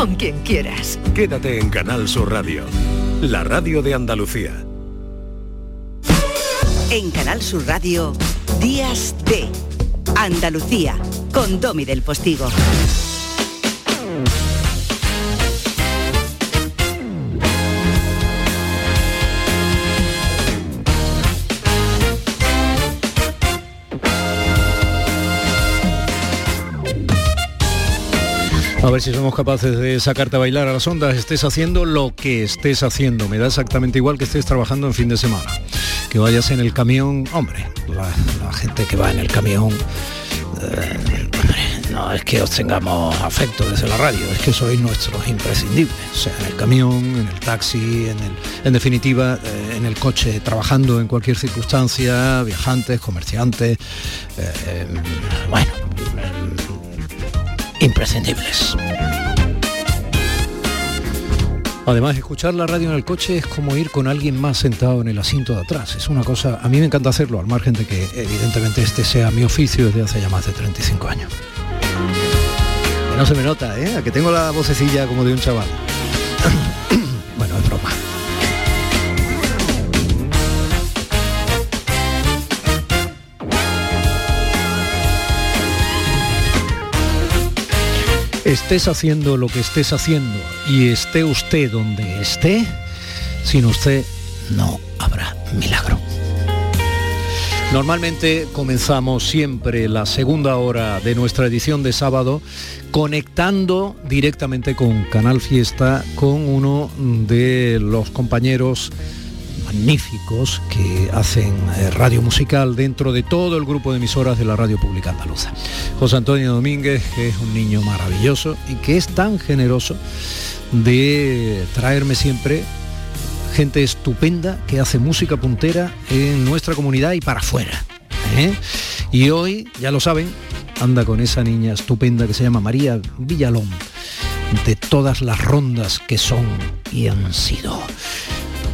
con quien quieras. Quédate en Canal Sur Radio, la radio de Andalucía. En Canal Sur Radio, Días de Andalucía, con Domi del Postigo. A ver si somos capaces de sacarte a bailar a las ondas, estés haciendo lo que estés haciendo. Me da exactamente igual que estés trabajando en fin de semana. Que vayas en el camión, hombre, la, gente que va en el camión, eh, no es que os tengamos afecto desde la radio, es que sois nuestros imprescindibles. Sea, en el camión, en el taxi, en, el, en definitiva, eh, en el coche, trabajando en cualquier circunstancia, viajantes, comerciantes, eh, bueno imprescindibles. Además, escuchar la radio en el coche es como ir con alguien más sentado en el asiento de atrás. Es una cosa, a mí me encanta hacerlo, al margen de que evidentemente este sea mi oficio desde hace ya más de 35 años. Que no se me nota, ¿eh? A que tengo la vocecilla como de un chaval. bueno, es broma. Estés haciendo lo que estés haciendo y esté usted donde esté, sin usted no habrá milagro. Normalmente comenzamos siempre la segunda hora de nuestra edición de sábado conectando directamente con Canal Fiesta con uno de los compañeros magníficos que hacen eh, radio musical dentro de todo el grupo de emisoras de la radio pública andaluza. José Antonio Domínguez, que es un niño maravilloso y que es tan generoso de traerme siempre gente estupenda que hace música puntera en nuestra comunidad y para afuera. ¿eh? Y hoy, ya lo saben, anda con esa niña estupenda que se llama María Villalón, de todas las rondas que son y han sido.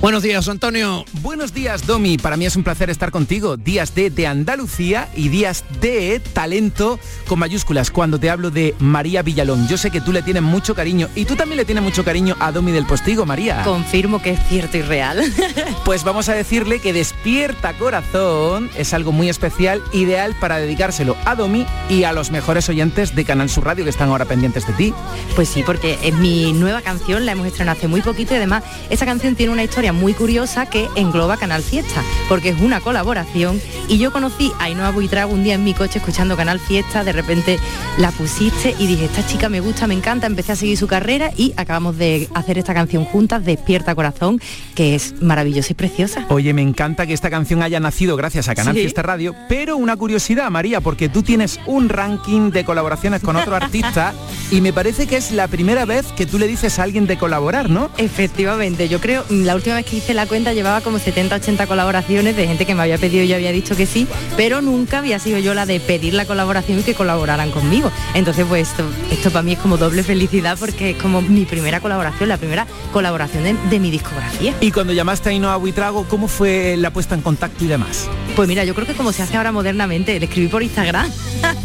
Buenos días, Antonio. Buenos días, Domi. Para mí es un placer estar contigo. Días de, de Andalucía y días de talento con mayúsculas. Cuando te hablo de María Villalón, yo sé que tú le tienes mucho cariño y tú también le tienes mucho cariño a Domi del Postigo, María. Confirmo que es cierto y real. pues vamos a decirle que Despierta Corazón es algo muy especial, ideal para dedicárselo a Domi y a los mejores oyentes de Canal Sur Radio que están ahora pendientes de ti. Pues sí, porque es mi nueva canción, la hemos estrenado hace muy poquito y además esa canción tiene una historia muy curiosa que engloba Canal Fiesta, porque es una colaboración y yo conocí a Ainhoa Buitrago un día en mi coche escuchando Canal Fiesta, de repente la pusiste y dije, esta chica me gusta, me encanta, empecé a seguir su carrera y acabamos de hacer esta canción juntas, Despierta Corazón, que es maravillosa y preciosa. Oye, me encanta que esta canción haya nacido gracias a Canal Fiesta Radio, pero una curiosidad, María, porque tú tienes un ranking de colaboraciones con otro artista y me parece que es la primera vez que tú le dices a alguien de colaborar, ¿no? Efectivamente, yo creo, la última vez que hice la cuenta llevaba como 70, 80 colaboraciones de gente que me había pedido y yo había dicho que sí, pero nunca había sido yo la de pedir la colaboración y que colaboraran conmigo. Entonces, pues esto, esto para mí es como doble felicidad porque es como mi primera colaboración, la primera colaboración de, mi discografía. Y cuando llamaste a Inoa Buitrago, ¿cómo fue la puesta en contacto y demás? Pues mira, yo creo que como se hace ahora modernamente, le escribí por Instagram.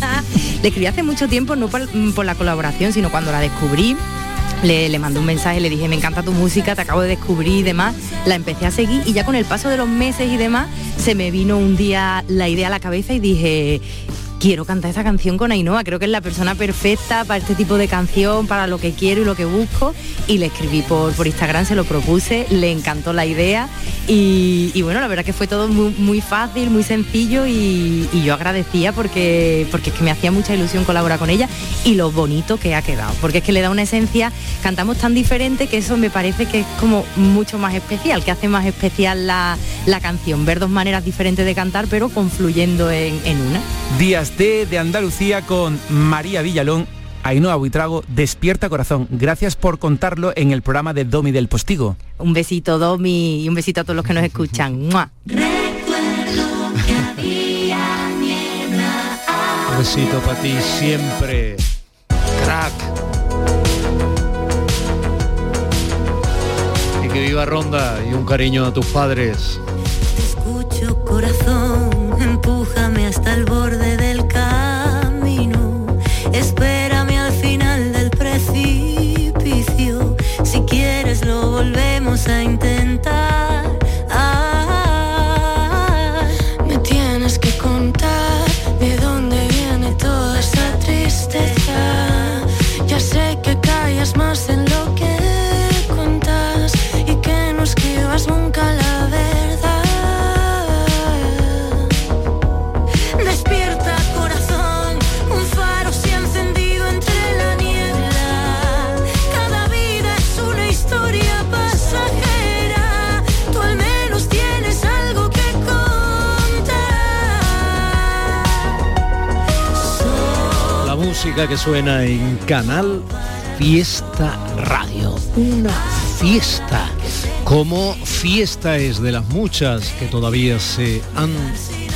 le escribí hace mucho tiempo, no por, por la colaboración, sino cuando la descubrí le, le, mandé un mensaje, le dije, me encanta tu música, te acabo de descubrir y demás. La empecé a seguir y ya con el paso de los meses y demás, se me vino un día la idea a la cabeza y dije, quiero cantar esa canción con Ainhoa, creo que es la persona perfecta para este tipo de canción, para lo que quiero y lo que busco. Y le escribí por, por Instagram, se lo propuse, le encantó la idea y, bueno, la verdad que fue todo muy, fácil, muy sencillo y, yo agradecía porque, porque es que me hacía mucha ilusión colaborar con ella y lo bonito que ha quedado, porque es que le da una esencia, cantamos tan diferente que eso me parece que es como mucho más especial, que hace más especial la, canción, ver dos maneras diferentes de cantar pero confluyendo en, en una. Días de Andalucía con María Villalón. Ainhoa Buitrago, Despierta Corazón. Gracias por contarlo en el programa de Domi del Postigo. Un besito, Domi, y un besito a todos los que nos escuchan. Un besito para ti siempre. Crack. Y que viva Ronda y un cariño a tus padres. Te escucho corazón, que suena en Canal Fiesta Radio. Una fiesta. Como fiesta es de las muchas que todavía se han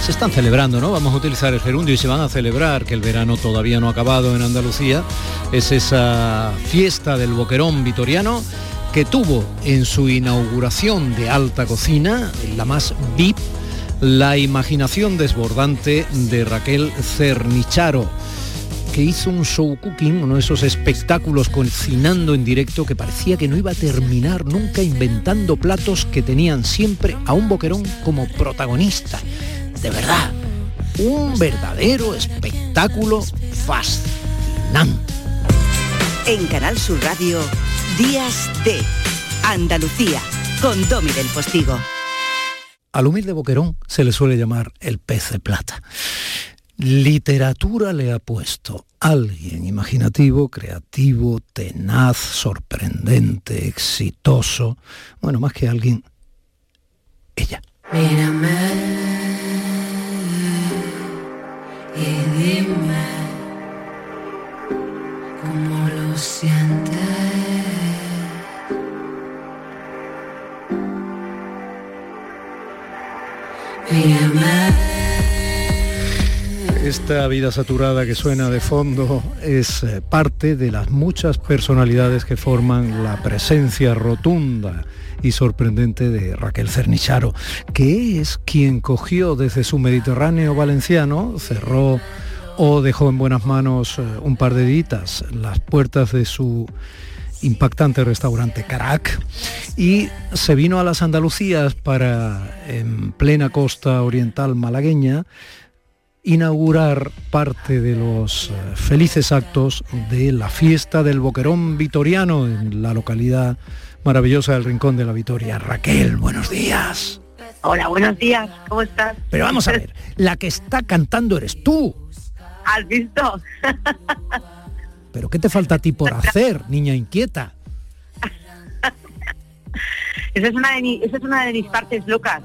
se están celebrando, ¿no? Vamos a utilizar el gerundio y se van a celebrar, que el verano todavía no ha acabado en Andalucía. Es esa fiesta del Boquerón Vitoriano que tuvo en su inauguración de alta cocina, la más VIP, la imaginación desbordante de Raquel Cernicharo que hizo un show cooking, uno de esos espectáculos cocinando en directo que parecía que no iba a terminar nunca inventando platos que tenían siempre a un boquerón como protagonista. De verdad, un verdadero espectáculo fascinante. En Canal Sur Radio, Días de Andalucía, con Domi del Postigo. Al humilde boquerón se le suele llamar el pez de plata. Literatura le ha puesto alguien imaginativo, creativo, tenaz, sorprendente, exitoso. Bueno, más que alguien, ella. Mírame y dime cómo lo sientes. Mírame. Esta vida saturada que suena de fondo es eh, parte de las muchas personalidades que forman la presencia rotunda y sorprendente de Raquel Cernicharo, que es quien cogió desde su Mediterráneo valenciano, cerró o dejó en buenas manos eh, un par de ditas las puertas de su impactante restaurante Carac y se vino a las Andalucías para, en plena costa oriental malagueña, inaugurar parte de los eh, felices actos de la fiesta del Boquerón Vitoriano en la localidad maravillosa del Rincón de la Vitoria. Raquel, buenos días. Hola, buenos días, ¿cómo estás? Pero vamos a ver, la que está cantando eres tú. ¿Has visto? ¿Pero qué te falta a ti por hacer, niña inquieta? Esa es una de, mi- esa es una de mis partes locas.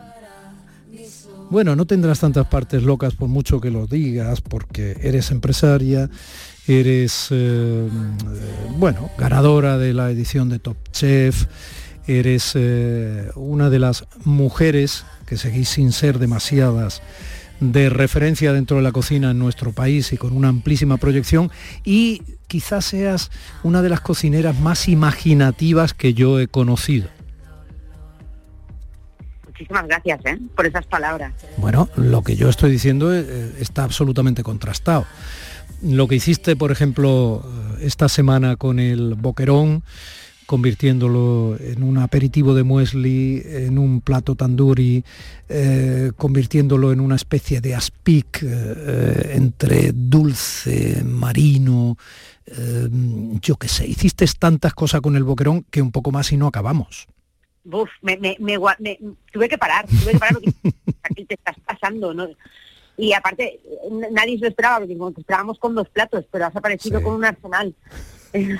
Bueno, no tendrás tantas partes locas por mucho que lo digas, porque eres empresaria, eres, eh, eh, bueno, ganadora de la edición de Top Chef, eres eh, una de las mujeres, que seguís sin ser demasiadas, de referencia dentro de la cocina en nuestro país y con una amplísima proyección, y quizás seas una de las cocineras más imaginativas que yo he conocido. Muchísimas gracias ¿eh? por esas palabras. Bueno, lo que yo estoy diciendo eh, está absolutamente contrastado. Lo que hiciste, por ejemplo, eh, esta semana con el boquerón, convirtiéndolo en un aperitivo de muesli, en un plato tandoori, eh, convirtiéndolo en una especie de aspic eh, eh, entre dulce, marino, eh, yo qué sé, hiciste tantas cosas con el boquerón que un poco más y no acabamos. Buf, me, me- me me- tuve que parar, tuve que parar porque aquí te estás pasando, ¿no? Y aparte, nadie se lo esperaba, porque como te esperábamos con dos platos, pero has aparecido Sí. con un arsenal.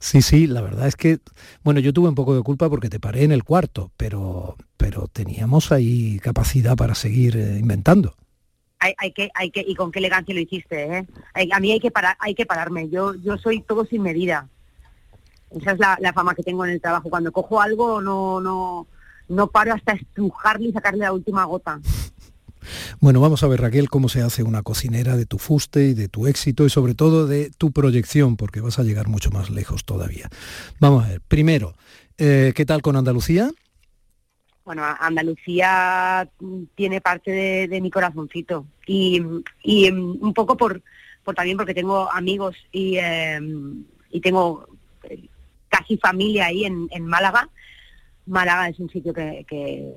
Sí, sí, la verdad es que, bueno, yo tuve un poco de culpa porque te paré en el cuarto, pero, pero teníamos ahí capacidad para seguir eh, inventando. hay, hay que, hay que, y con qué elegancia lo hiciste, ¿eh? Hay- a mí hay que parar, hay que pararme. Yo, yo soy todo sin medida. Esa es la, la fama que tengo en el trabajo. Cuando cojo algo no, no, no paro hasta estrujarle y sacarle la última gota. Bueno, vamos a ver, Raquel, cómo se hace una cocinera de tu fuste y de tu éxito y sobre todo de tu proyección, porque vas a llegar mucho más lejos todavía. Vamos a ver, primero, eh, ¿qué tal con Andalucía? Bueno, Andalucía tiene parte de, de mi corazoncito y, y mm, un poco por, por también porque tengo amigos y, eh, y tengo casi familia ahí en, en Málaga. Málaga es un sitio que, que,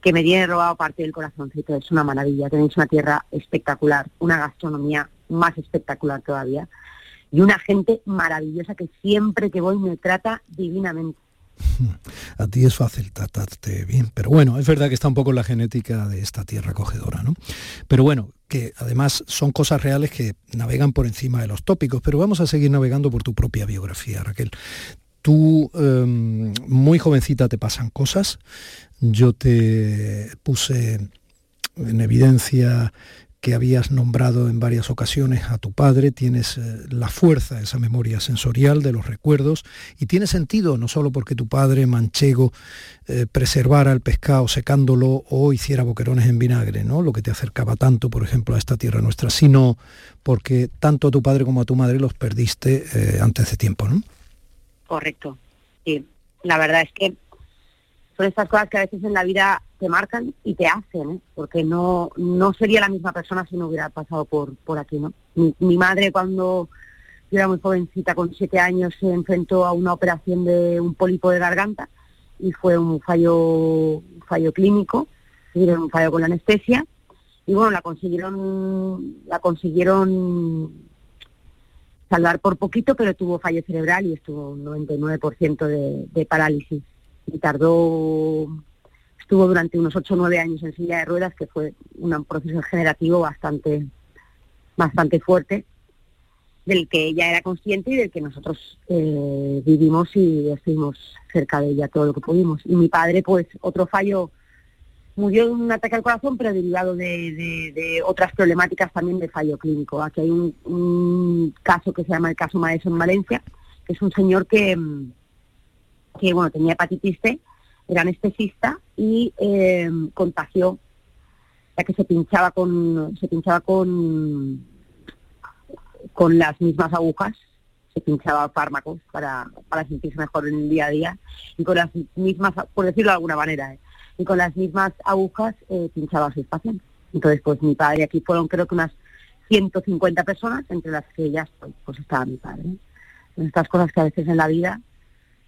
que me tiene robado parte del corazoncito, es una maravilla, tenéis una tierra espectacular, una gastronomía más espectacular todavía. y una gente maravillosa que siempre que voy me trata divinamente. A ti es fácil tratarte bien, pero bueno, es verdad que está un poco en la genética de esta tierra acogedora, ¿no? Pero bueno, que además son cosas reales que navegan por encima de los tópicos, pero vamos a seguir navegando por tu propia biografía, Raquel. Tú, em, muy jovencita, te pasan cosas. Yo te puse en evidencia que habías nombrado en varias ocasiones a tu padre, tienes eh, la fuerza, esa memoria sensorial de los recuerdos, y tiene sentido no solo porque tu padre manchego eh, preservara el pescado secándolo o hiciera boquerones en vinagre, ¿no? lo que te acercaba tanto, por ejemplo, a esta tierra nuestra, sino porque tanto a tu padre como a tu madre los perdiste eh, antes de tiempo. ¿no? Correcto. Sí, la verdad es que son estas cosas que a veces en la vida te marcan y te hacen, ¿eh? porque no no sería la misma persona si no hubiera pasado por por aquí, ¿no? Mi, madre cuando yo era muy jovencita, con siete años, se enfrentó a una operación de un pólipo de garganta y fue un fallo un fallo clínico, un fallo con la anestesia y bueno, la consiguieron la consiguieron salvar por poquito, pero tuvo fallo cerebral y estuvo un 99% de, de parálisis y tardó estuvo durante unos 8 o 9 años en silla de ruedas, que fue un proceso generativo bastante, bastante fuerte, del que ella era consciente y del que nosotros eh, vivimos y estuvimos cerca de ella todo lo que pudimos. Y mi padre, pues, otro fallo, murió de un ataque al corazón, pero derivado de, otras problemáticas también de fallo clínico. Aquí hay un, caso que se llama el caso Maeso en Valencia, que es un señor que, que bueno, tenía hepatitis C era anestesista y eh, contagió, ya que se pinchaba con, se pinchaba con, con las mismas agujas, se pinchaba fármacos para, para sentirse mejor en el día a día, y con las mismas, por decirlo de alguna manera, ¿eh? y con las mismas agujas eh, pinchaba a sus pacientes. Entonces, pues mi padre, aquí fueron creo que unas 150 personas, entre las que ya pues, pues estaba mi padre. Estas cosas que a veces en la vida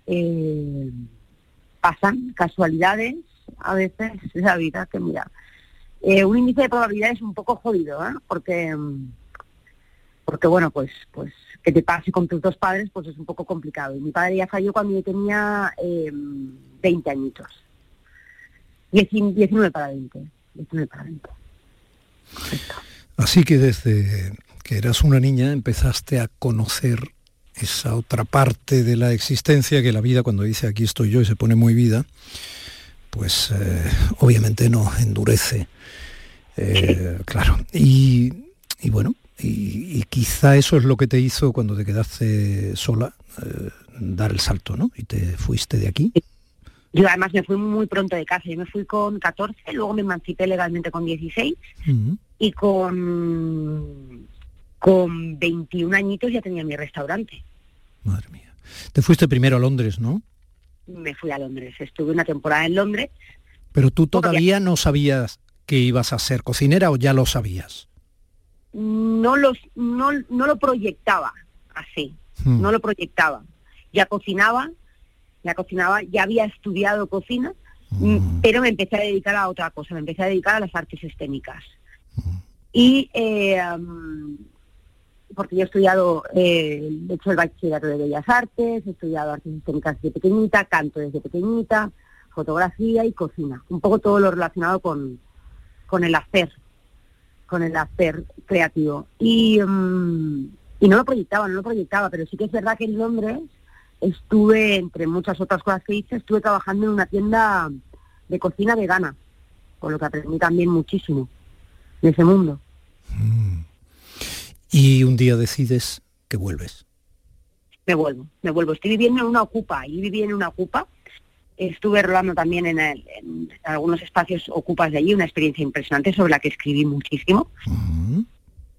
eh, pasan casualidades, a veces la vida que mira. Eh, un índice de probabilidad es un poco jodido, ¿eh? porque porque bueno, pues pues que te pase con tus dos padres pues es un poco complicado. Y mi padre ya falló cuando yo tenía eh, 20 añitos. 19 para 20. 19 para 20. Así que desde que eras una niña empezaste a conocer esa otra parte de la existencia que la vida cuando dice aquí estoy yo y se pone muy vida, pues eh, obviamente nos endurece. Eh, claro. Y, bueno, y, quizá eso es lo que te hizo cuando te quedaste sola, eh, dar el salto, ¿no? Y te fuiste de aquí. Yo además me fui muy pronto de casa, yo me fui con 14, luego me emancipé legalmente con 16 y con con 21 añitos ya tenía mi restaurante. Madre mía. Te fuiste primero a Londres, ¿no? Me fui a Londres. Estuve una temporada en Londres. Pero tú todavía no sabías que ibas a ser cocinera o ya lo sabías? No, los, no, no lo proyectaba así. Hmm. No lo proyectaba. Ya cocinaba, ya cocinaba, ya había estudiado cocina, hmm. pero me empecé a dedicar a otra cosa. Me empecé a dedicar a las artes escénicas. Hmm. Y eh, porque yo he estudiado, eh, he hecho el bachillerato de Bellas Artes, he estudiado artes escénicas desde pequeñita, canto desde pequeñita, fotografía y cocina. Un poco todo lo relacionado con, con el hacer, con el hacer creativo. Y, mm, y no lo proyectaba, no lo proyectaba, pero sí que es verdad que en Londres estuve, entre muchas otras cosas que hice, estuve trabajando en una tienda de cocina vegana, con lo que aprendí también muchísimo de ese mundo. Mm y un día decides que vuelves. Me vuelvo, me vuelvo. Estoy viviendo en una ocupa, y viví en una ocupa. Estuve rolando también en, algunos espacios ocupas de allí, una experiencia impresionante sobre la que escribí muchísimo.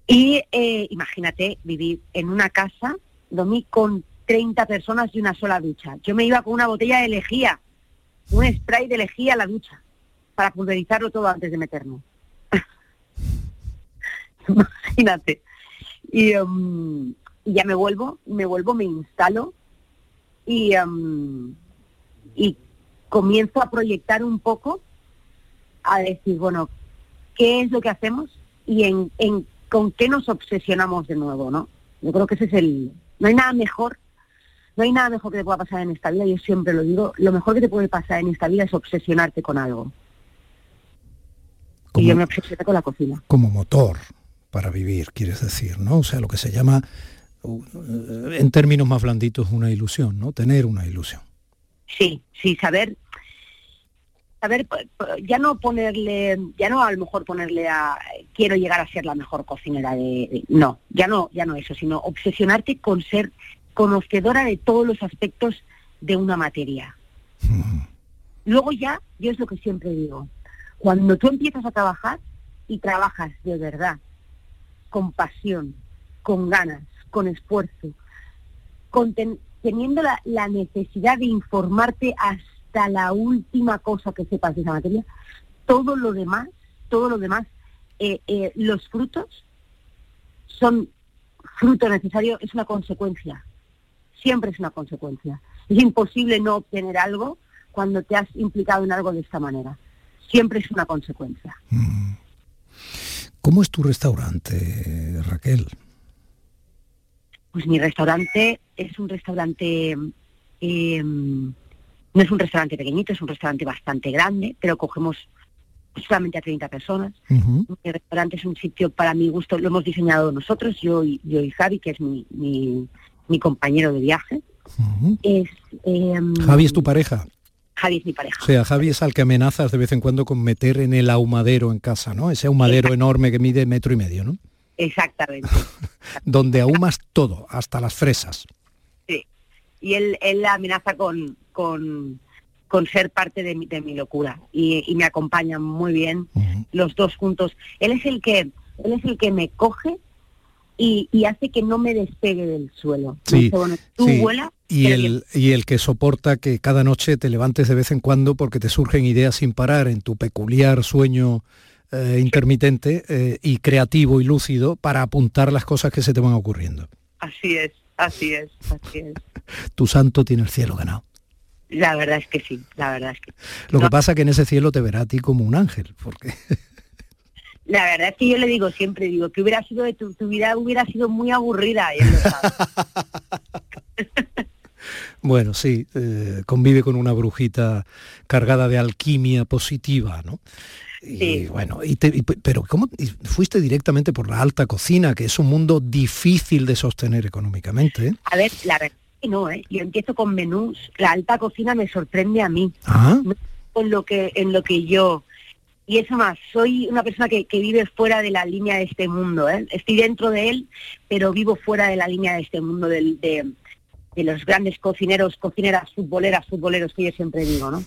Y eh, imagínate vivir en una casa, dormí con 30 personas y una sola ducha. Yo me iba con una botella de lejía, un spray de lejía a la ducha, para pulverizarlo todo antes de meterme. Imagínate. Em, y, ya me vuelvo, me vuelvo, me instalo y, em, y comienzo a proyectar un poco, a decir, bueno, ¿qué es lo que hacemos y en, en con qué nos obsesionamos de nuevo, ¿no? Yo creo que ese es el... No hay nada mejor, no hay nada mejor que te pueda pasar en esta vida, yo siempre lo digo, lo mejor que te puede pasar en esta vida es obsesionarte con algo. Como- Y yo me obsesioné con la cocina. como motor para vivir, quieres decir, ¿no? O sea, lo que se llama, en términos más blanditos, una ilusión, ¿no? Tener una ilusión. Sí, sí, saber, saber, ya no ponerle, ya no a lo mejor ponerle a, quiero llegar a ser la mejor cocinera de, de- no, ya no, ya no eso, sino obsesionarte con ser conocedora de todos los aspectos de una materia. Luego ya, yo es lo que siempre digo, cuando tú empiezas a trabajar y trabajas de verdad, con pasión, con ganas, con esfuerzo, teniendo la, necesidad de informarte hasta la última cosa que sepas de esa materia, todo lo demás, todo lo demás, eh, eh, los frutos son fruto necesario, es una consecuencia, siempre es una consecuencia. Es imposible no obtener algo cuando te has implicado en algo de esta manera. Siempre es una consecuencia. ¿Cómo es tu restaurante, Raquel? Pues mi restaurante es un restaurante, eh, no es un restaurante pequeñito, es un restaurante bastante grande, pero cogemos solamente a 30 personas. Ujú. Mi restaurante es un sitio para mi gusto, lo hemos diseñado nosotros, yo y, yo y Javi, que es mi, mi, mi compañero de viaje. Es, eh, Javi es tu pareja. Javi es mi pareja. O sea, Javi es al que amenazas de vez en cuando con meter en el ahumadero en casa, ¿no? Ese ahumadero enorme que mide metro y medio, ¿no? Exactamente. Donde ahumas todo, hasta las fresas. Sí. Y él, él la amenaza con, con, con ser parte de mi, de mi locura y, y me acompaña muy bien los dos juntos. Él es el que él es el que me coge y, y hace que no me despegue del suelo. Sí, bueno, tú sí. vuela, Y el, y el que soporta que cada noche te levantes de vez en cuando porque te surgen ideas sin parar en tu peculiar sueño eh, intermitente eh, y creativo y lúcido para apuntar las cosas que se te van ocurriendo. así es, así es, así es. Tu santo tiene el cielo ganado. La verdad es que sí, la verdad es que Lo que pasa que en ese cielo te verá a ti como un ángel, porque la verdad es que yo le digo siempre, digo, que hubiera sido de tu, tu vida hubiera sido muy aburrida y él lo sabe. Bueno, sí, eh, convive con una brujita cargada de alquimia positiva, ¿no? Y Sí. bueno, y te- y pe- pero ¿cómo y fuiste directamente por la alta cocina, que es un mundo difícil de sostener económicamente? ¿eh? A ver, la verdad es que no, ¿eh? Yo empiezo con menús, la alta cocina me sorprende a mí. Ah, en lo que en lo que yo y eso más soy una persona que, que vive fuera de la línea de este mundo ¿eh? estoy dentro de él pero vivo fuera de la línea de este mundo de, de los grandes cocineros cocineras futboleras futboleros que yo siempre digo no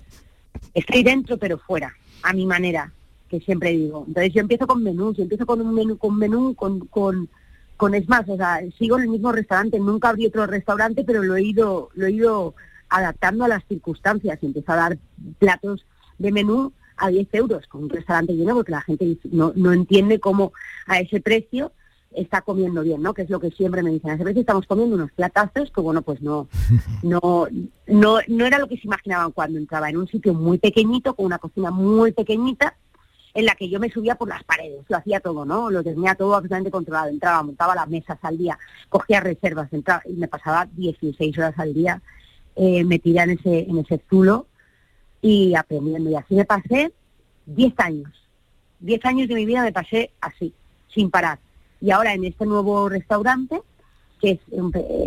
estoy dentro pero fuera a mi manera que siempre digo. Entonces yo empiezo con menús yo empiezo con un menú con menú con con con es más o sea sigo en el mismo restaurante nunca abrí otro restaurante pero lo he ido lo he ido adaptando a las circunstancias. Empiezo a dar platos de menú a 10 euros con un restaurante lleno porque la gente no, no entiende cómo a ese precio está comiendo bien, ¿no? Que es lo que siempre me dicen. A ese precio estamos comiendo unos platazos que, bueno, pues no, no, no, no era lo que se imaginaban cuando entraba en un sitio muy pequeñito, con una cocina muy pequeñita, en la que yo me subía por las paredes, lo hacía todo, ¿no? Lo tenía todo absolutamente controlado. Entraba, montaba las mesas al día, cogía reservas, entraba, y me pasaba 16 horas al día eh, metida en ese, en ese zulo y aprendiendo. Y así me pasé 10 años. 10 años de mi vida me pasé así, sin parar. Y ahora en este nuevo restaurante, que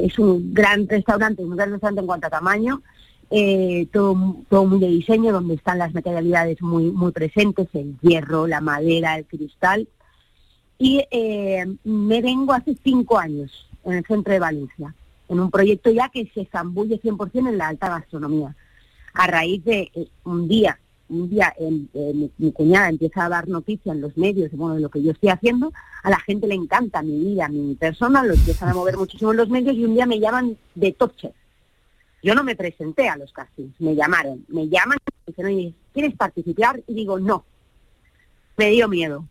es un, gran restaurante, un gran restaurante en cuanto a tamaño, eh, todo, todo muy de diseño, donde están las materialidades muy, muy presentes, el hierro, la madera, el cristal. Y eh, me vengo hace cinco años en el centro de Valencia, en un proyecto ya que se zambulle 100% en la alta gastronomía. A raíz de eh, un día, un día en- eh, mi, mi cuñada empieza a dar noticias en los medios bueno, de lo que yo estoy haciendo, a la gente le encanta mi vida, mi persona, lo empiezan a mover muchísimo en los medios y un día me llaman de Top Chef. Yo no me presenté a los castings, me llamaron, me llaman y dicen, oye, ¿quieres participar? Y digo, no. Me dio miedo.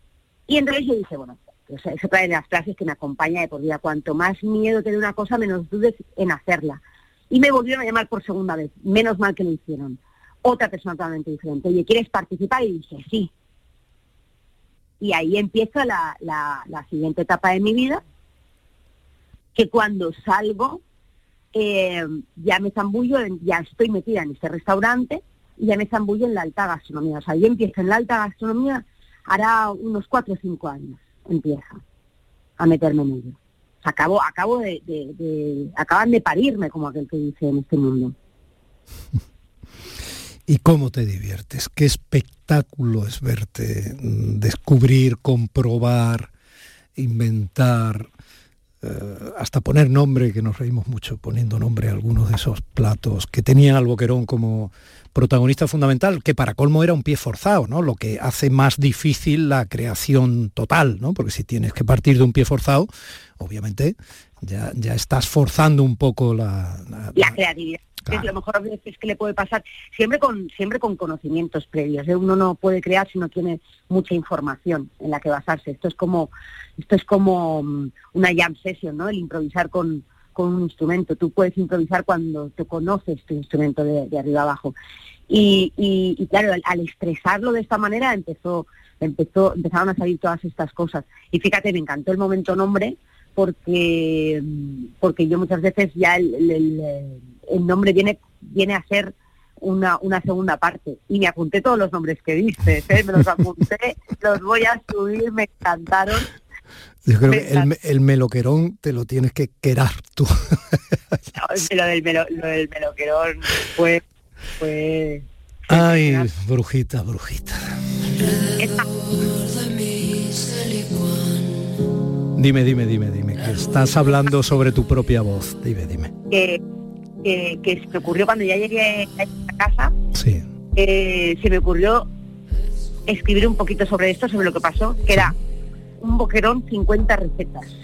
Y entonces yo dije, bueno, pues es otra de las frases que me acompaña de por vida. Cuanto más miedo te dé una cosa, menos dudes en hacerla. Y me volvieron a llamar por segunda vez. Menos mal que lo hicieron. Otra persona totalmente diferente. Oye, ¿quieres participar? Y dije, sí. Y ahí empieza la, la, siguiente etapa de mi vida, que cuando salgo eh, ya me zambullo, ya estoy metida en este restaurante y ya me zambullo en la alta gastronomía. O sea, yo empiezo en la alta gastronomía, hará unos cuatro o cinco años, empieza a meterme en ello. Acabo, acabo de, de- de- acaban de parirme, como aquel que dice en este mundo. ¿Y cómo te diviertes? ¿Qué espectáculo es verte mm, descubrir, comprobar, inventar, eh, hasta poner nombre, que nos reímos mucho poniendo nombre a algunos de esos platos que tenían al Boquerón como protagonista fundamental, que para colmo era un pie forzado, ¿no? Lo que hace más difícil la creación total, ¿no? Porque si tienes que partir de un pie forzado, obviamente ya, ya estás forzando un poco la, la- la creatividad. Claro. Es lo mejor a veces que le puede pasar, siempre con, siempre con conocimientos previos. ¿eh? Uno no puede crear si no tiene mucha información en la que basarse. Esto es como, esto es como mm, una jam session, ¿no? El improvisar con, con un instrumento. Tú puedes improvisar cuando te conoces tu instrumento de, de arriba abajo. Y, y- y claro, al, al estresarlo de esta manera empezó, empezó, empezaron a salir todas estas cosas. Y fíjate, me encantó el momento nombre porque mm, porque yo muchas veces ya el- el nombre viene viene a ser una, una segunda parte y me apunté todos los nombres que dices, ¿eh? me los apunté, los voy a subir, me encantaron. Yo creo que el, me- el meloquerón te lo tienes que querar tú. Lo del, melo- lo del meloquerón fue, fue Ay, brujita, brujita. Dime, dime, dime, dime, que estás hablando sobre tu propia voz. Dime, dime. que, que, que se me ocurrió cuando ya llegué a casa, Sí. eh, se me ocurrió escribir un poquito sobre esto, sobre lo que pasó, que era un boquerón 50 recetas.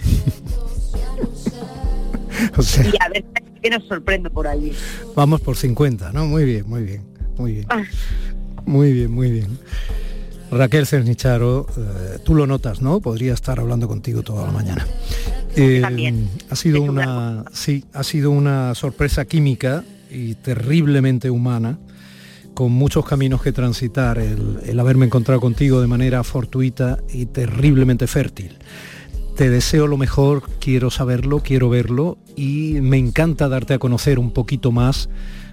O sea, Y a ver qué nos sorprende por allí. vamos por 50, ¿no? Muy bien, muy bien, muy bien. Ah. Muy bien, muy bien. Raquel Cernicharo, eh, tú lo notas, ¿no? Podría estar hablando contigo toda la mañana. Eh, También. ha sido una, sí, ha sido una sorpresa química y terriblemente humana, con muchos caminos que transitar, el, el haberme encontrado contigo de manera fortuita y terriblemente fértil. Te deseo lo mejor, quiero saberlo, quiero verlo y me encanta darte a conocer un poquito más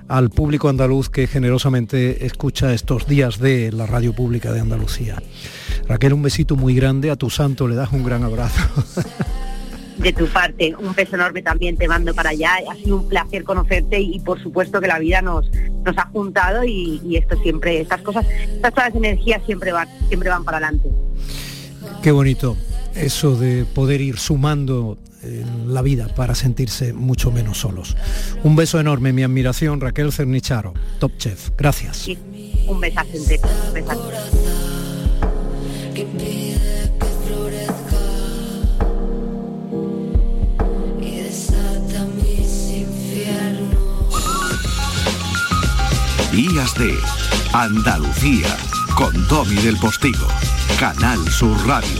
al público andaluz que generosamente escucha estos días de la radio pública de Andalucía. Raquel, un besito muy grande, a tu santo le das un gran abrazo. De tu parte, un beso enorme también te mando para allá. Ha sido un placer conocerte y, por supuesto que la vida nos, nos ha juntado y, y esto siempre, estas cosas, estas todas las energías siempre van, siempre van para adelante. Qué bonito eso de poder ir sumando en la vida para sentirse mucho menos solos. Un beso enorme, mi admiración, Raquel Cernicharo, Top Chef. Gracias. Sí, un besazo un besazo. Días de Andalucía con Domi del Postigo, Canal Sur Radio.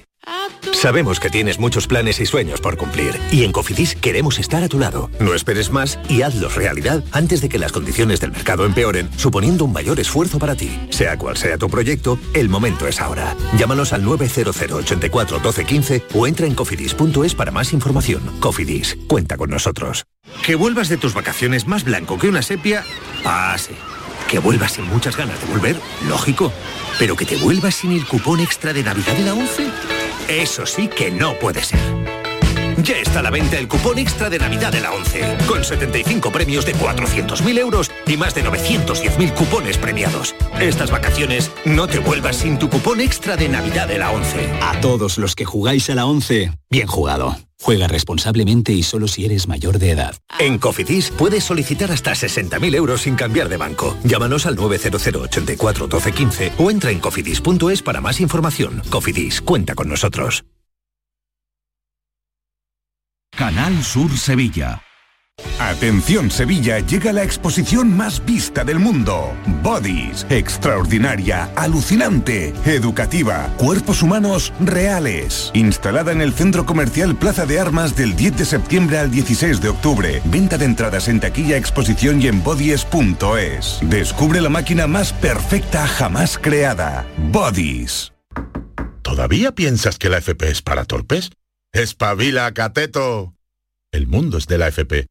Sabemos que tienes muchos planes y sueños por cumplir y en Cofidis queremos estar a tu lado. No esperes más y hazlos realidad antes de que las condiciones del mercado empeoren, suponiendo un mayor esfuerzo para ti. Sea cual sea tu proyecto, el momento es ahora. Llámanos al 900 84 12 15 o entra en cofidis.es para más información. Cofidis, cuenta con nosotros. Que vuelvas de tus vacaciones más blanco que una sepia, pase. Que vuelvas sin muchas ganas de volver, lógico. Pero que te vuelvas sin el cupón extra de Navidad de la 11, eso sí que no puede ser. Ya está a la venta el cupón extra de Navidad de la 11, con 75 premios de 400.000 euros y más de 910.000 cupones premiados. Estas vacaciones no te vuelvas sin tu cupón extra de Navidad de la 11. A todos los que jugáis a la 11, bien jugado. Juega responsablemente y solo si eres mayor de edad. En Cofidis puedes solicitar hasta 60.000 euros sin cambiar de banco. Llámanos al 900 84 12 15 o entra en cofidis.es para más información. Cofidis, cuenta con nosotros. Canal Sur Sevilla. Atención Sevilla, llega la exposición más vista del mundo. Bodies, extraordinaria, alucinante, educativa, cuerpos humanos reales. Instalada en el Centro Comercial Plaza de Armas del 10 de septiembre al 16 de octubre. Venta de entradas en taquilla, exposición y en bodies.es. Descubre la máquina más perfecta jamás creada. Bodies. ¿Todavía piensas que la FP es para torpes? ¡Espabila, cateto! El mundo es de la FP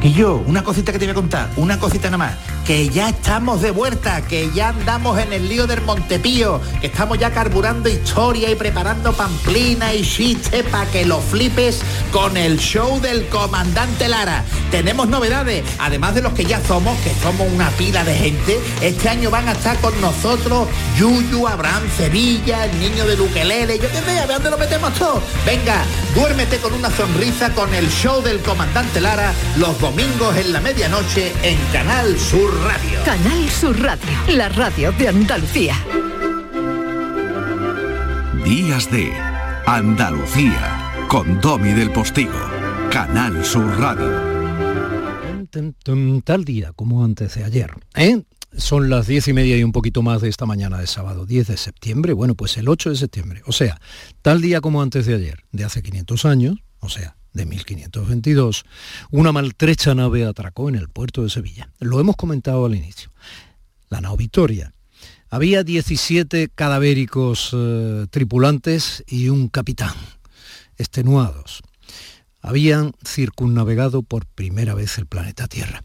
Y yo, una cosita que te voy a contar, una cosita nada más, que ya estamos de vuelta, que ya andamos en el lío del Montepío, que estamos ya carburando historia y preparando pamplina y chistes para que lo flipes con el show del comandante Lara. Tenemos novedades, además de los que ya somos, que somos una pila de gente, este año van a estar con nosotros Yuyu, Abraham Sevilla, el niño de Luquelele, yo qué sé, a ver dónde lo metemos todo. Venga, duérmete con una sonrisa con el show del comandante Lara los domingos en la medianoche en Canal Sur Radio. Canal Sur Radio, la radio de Andalucía. Días de Andalucía con Domi del Postigo. Canal Sur Radio. Tal día como antes de ayer. ¿eh? Son las diez y media y un poquito más de esta mañana de sábado, 10 de septiembre. Bueno, pues el 8 de septiembre. O sea, tal día como antes de ayer, de hace 500 años, o sea, de 1522, una maltrecha nave atracó en el puerto de Sevilla. Lo hemos comentado al inicio. La nao Victoria. Había 17 cadavéricos eh, tripulantes y un capitán, extenuados. Habían circunnavegado por primera vez el planeta Tierra.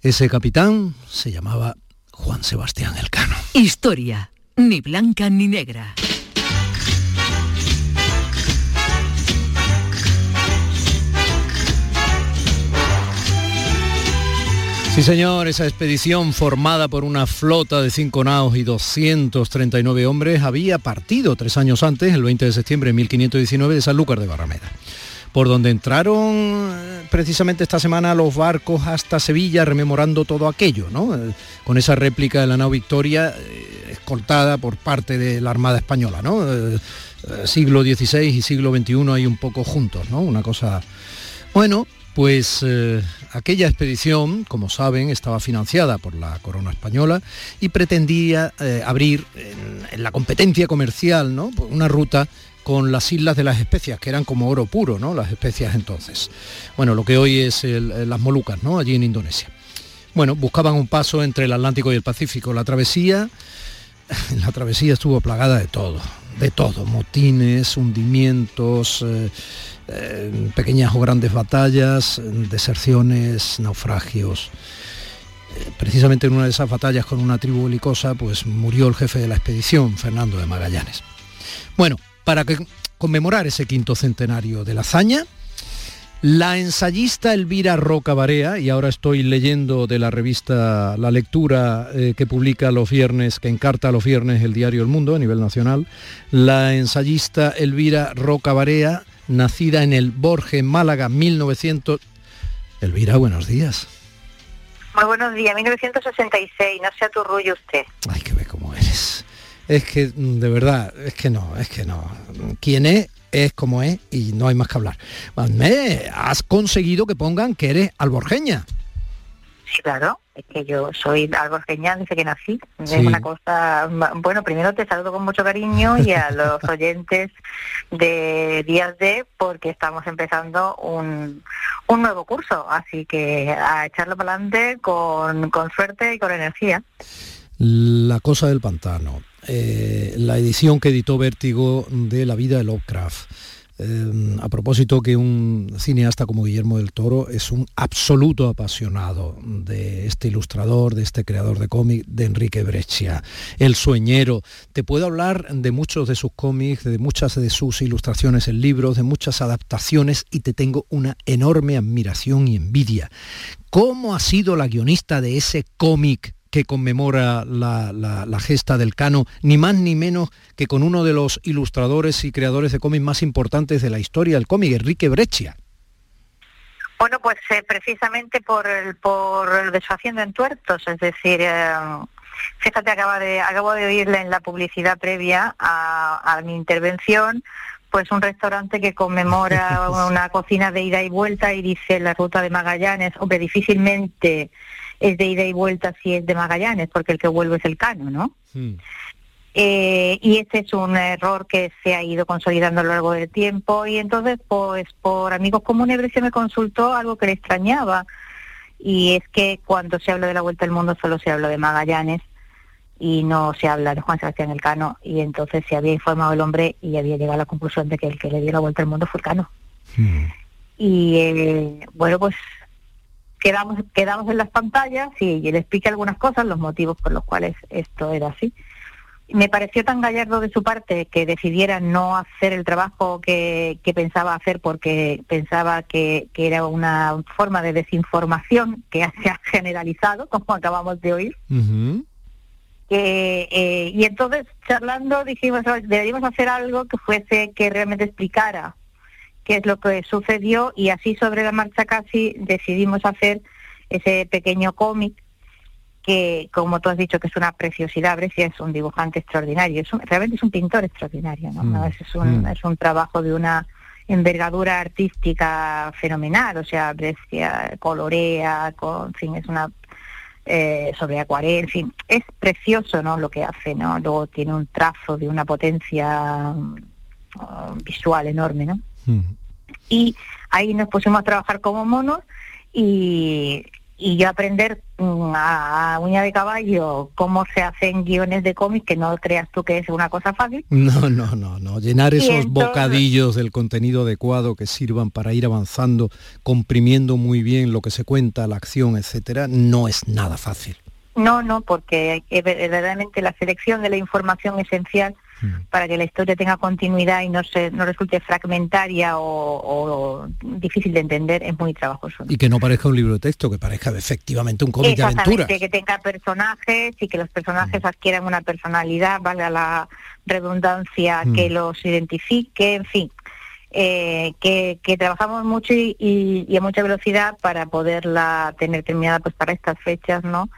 Ese capitán se llamaba Juan Sebastián Elcano. Historia, ni blanca ni negra. Sí, señor, esa expedición formada por una flota de cinco naos y 239 hombres había partido tres años antes, el 20 de septiembre de 1519, de Sanlúcar de Barrameda, por donde entraron eh, precisamente esta semana los barcos hasta Sevilla rememorando todo aquello, ¿no? Eh, Con esa réplica de la nao Victoria eh, escoltada por parte de la Armada Española, ¿no? Siglo XVI y siglo XXI ahí un poco juntos, ¿no? Una cosa... Bueno, pues eh, aquella expedición, como saben, estaba financiada por la corona española y pretendía eh, abrir en, la competencia comercial ¿no? Una ruta con las islas de las especias, que eran como oro puro, ¿no? Las especias entonces. Bueno, lo que hoy es el- las Molucas, ¿no? Allí en Indonesia. Bueno, buscaban un paso entre el Atlántico y el Pacífico. La travesía, la travesía estuvo plagada de todo, de todo, motines, hundimientos, eh, pequeñas o grandes batallas, deserciones, naufragios. Precisamente en una de esas batallas con una tribu belicosa, pues murió el jefe de la expedición, Fernando de Magallanes. Bueno, para que- conmemorar ese quinto centenario de la hazaña, la ensayista Elvira Roca Barea, y ahora estoy leyendo de la revista La Lectura eh, que publica los viernes, que encarta los viernes el diario El Mundo a nivel nacional, la ensayista Elvira Roca Barea, nacida en el Borges, Málaga, 1900... Elvira, buenos días. Muy buenos días, 1966, no sea tu usted. Ay, que ve cómo eres. Es que, mm, de verdad, es que no, es que no. Quien es, es como es y no hay más que hablar. Me has conseguido que pongan que eres alborgeña. Sí, claro, es que yo soy alborgeña desde que nací. Sí. Es una cosa, bueno, primero te saludo con mucho cariño y a los oyentes de Días de, porque estamos empezando un, un nuevo curso, así que a echarlo para adelante con, con suerte y con energía. La cosa del pantano. eh, la edición que editó Vértigo de La vida de Lovecraft. Eh, a propósito que un cineasta como Guillermo del Toro es un absoluto apasionado de este ilustrador, de este creador de cómic, de Enrique Breccia, El Sueñero. Te puedo hablar de muchos de sus cómics, de muchas de sus ilustraciones en libros, de muchas adaptaciones y te tengo una enorme admiración y envidia. ¿Cómo ha sido la guionista de ese cómic que conmemora la, la- la gesta del Cano, ni más ni menos que con uno de los ilustradores y creadores de cómics más importantes de la historia del cómic, Enrique Breccia. Bueno, pues eh, precisamente por el, por el deshaciendo en tuertos, es decir, eh, fíjate, acaba de, acabo de oírle en la publicidad previa a, a mi intervención, pues un restaurante que conmemora una cocina de ida y vuelta y dice la ruta de Magallanes, hombre, difícilmente es de ida y vuelta si es de Magallanes, porque el que vuelve es el cano, ¿no? Eh, y este es un error que se ha ido consolidando a lo largo del tiempo y entonces pues por amigos comunes se me consultó algo que le extrañaba y es que cuando se habla de la Vuelta al Mundo solo se habla de Magallanes y no se habla de Juan Sebastián Elcano y entonces se había informado el hombre y había llegado a la conclusión de que el que le dio la Vuelta al Mundo fue Elcano. Y eh, bueno, pues quedamos quedamos en las pantallas y le expliqué algunas cosas, los motivos por los cuales esto era así. Me pareció tan gallardo de su parte que decidiera no hacer el trabajo que, que pensaba hacer porque pensaba que, que era una forma de desinformación que se ha generalizado, como acabamos de oír. Eh, y entonces, charlando, dijimos, "Oh, deberíamos hacer algo que fuese, que realmente explicara qué es lo que sucedió y así sobre la marcha casi decidimos hacer ese pequeño cómic que, como tú has dicho, que es una preciosidad, Brescia es un dibujante extraordinario, es un- realmente es un pintor extraordinario, ¿no? No, Es, un, Mm. es un trabajo de una envergadura artística fenomenal, o sea, Brescia colorea, con, en fin, es una eh, sobre acuarel, en fin, es precioso, ¿no? Lo que hace, ¿no? Luego tiene un trazo de una potencia mm, visual enorme, ¿no? Y ahí nos pusimos a trabajar como monos y, y yo aprender mm, a, a uña de caballo cómo se hacen guiones de cómic, que no creas tú que es una cosa fácil. No, no, no, no. Llenar Y esos entonces- bocadillos del contenido adecuado que sirvan para ir avanzando, comprimiendo muy bien lo que se cuenta, la acción, etcétera, no es nada fácil. No, no, porque verdaderamente la selección de la información esencial para que la historia tenga continuidad y no se no resulte fragmentaria o, o difícil de entender es muy trabajoso. ¿no? Y que no parezca un libro de texto, que parezca efectivamente un cómic de aventuras. Que tenga personajes y que los personajes adquieran una personalidad, valga la redundancia, Mm. que los identifique, en fin. eh, que, que trabajamos mucho y, y- y a mucha velocidad para poderla tener terminada pues para estas fechas, ¿no?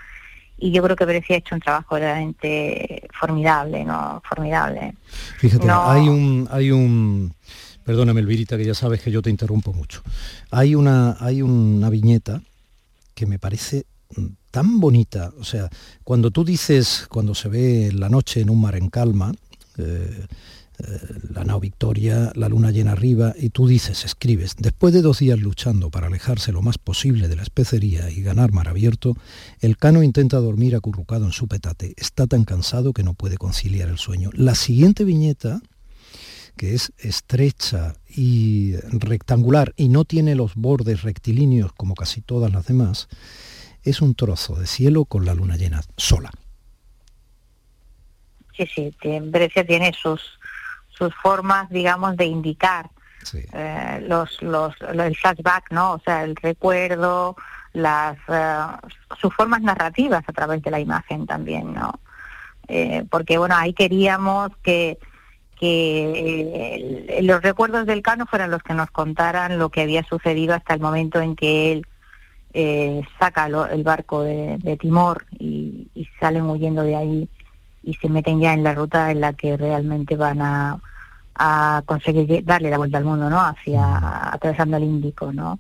Y yo creo que Brescia ha hecho un trabajo verdaderamente formidable, ¿no? Formidable. Fíjate, No. hay un, hay un, perdóname Elvirita, que ya sabes que yo te interrumpo mucho. Hay una, hay una viñeta que me parece tan bonita. O sea, cuando tú dices, cuando se ve la noche en un mar en calma, eh, la nao Victoria, la luna llena arriba, y tú dices, escribes, después de dos días luchando para alejarse lo más posible de la especería y ganar mar abierto, el cano intenta dormir acurrucado en su petate. Está tan cansado que no puede conciliar el sueño. La siguiente viñeta, que es estrecha y rectangular y no tiene los bordes rectilíneos como casi todas las demás, es un trozo de cielo con la luna llena sola. Sí, sí, Brescia tiene sus sus formas, digamos, de indicar eh, los, los, lo- el flashback, ¿no? O sea, el recuerdo, las eh, sus formas narrativas a través de la imagen también, ¿no? Eh, porque bueno, ahí queríamos que que eh, los recuerdos del Cano fueran los que nos contaran lo que había sucedido hasta el momento en que él eh, saca lo- el barco de, de Timor y, y salen huyendo de ahí y se meten ya en la ruta en la que realmente van a, a conseguir darle la vuelta al mundo, ¿no? Hacia atravesando el Índico, ¿no?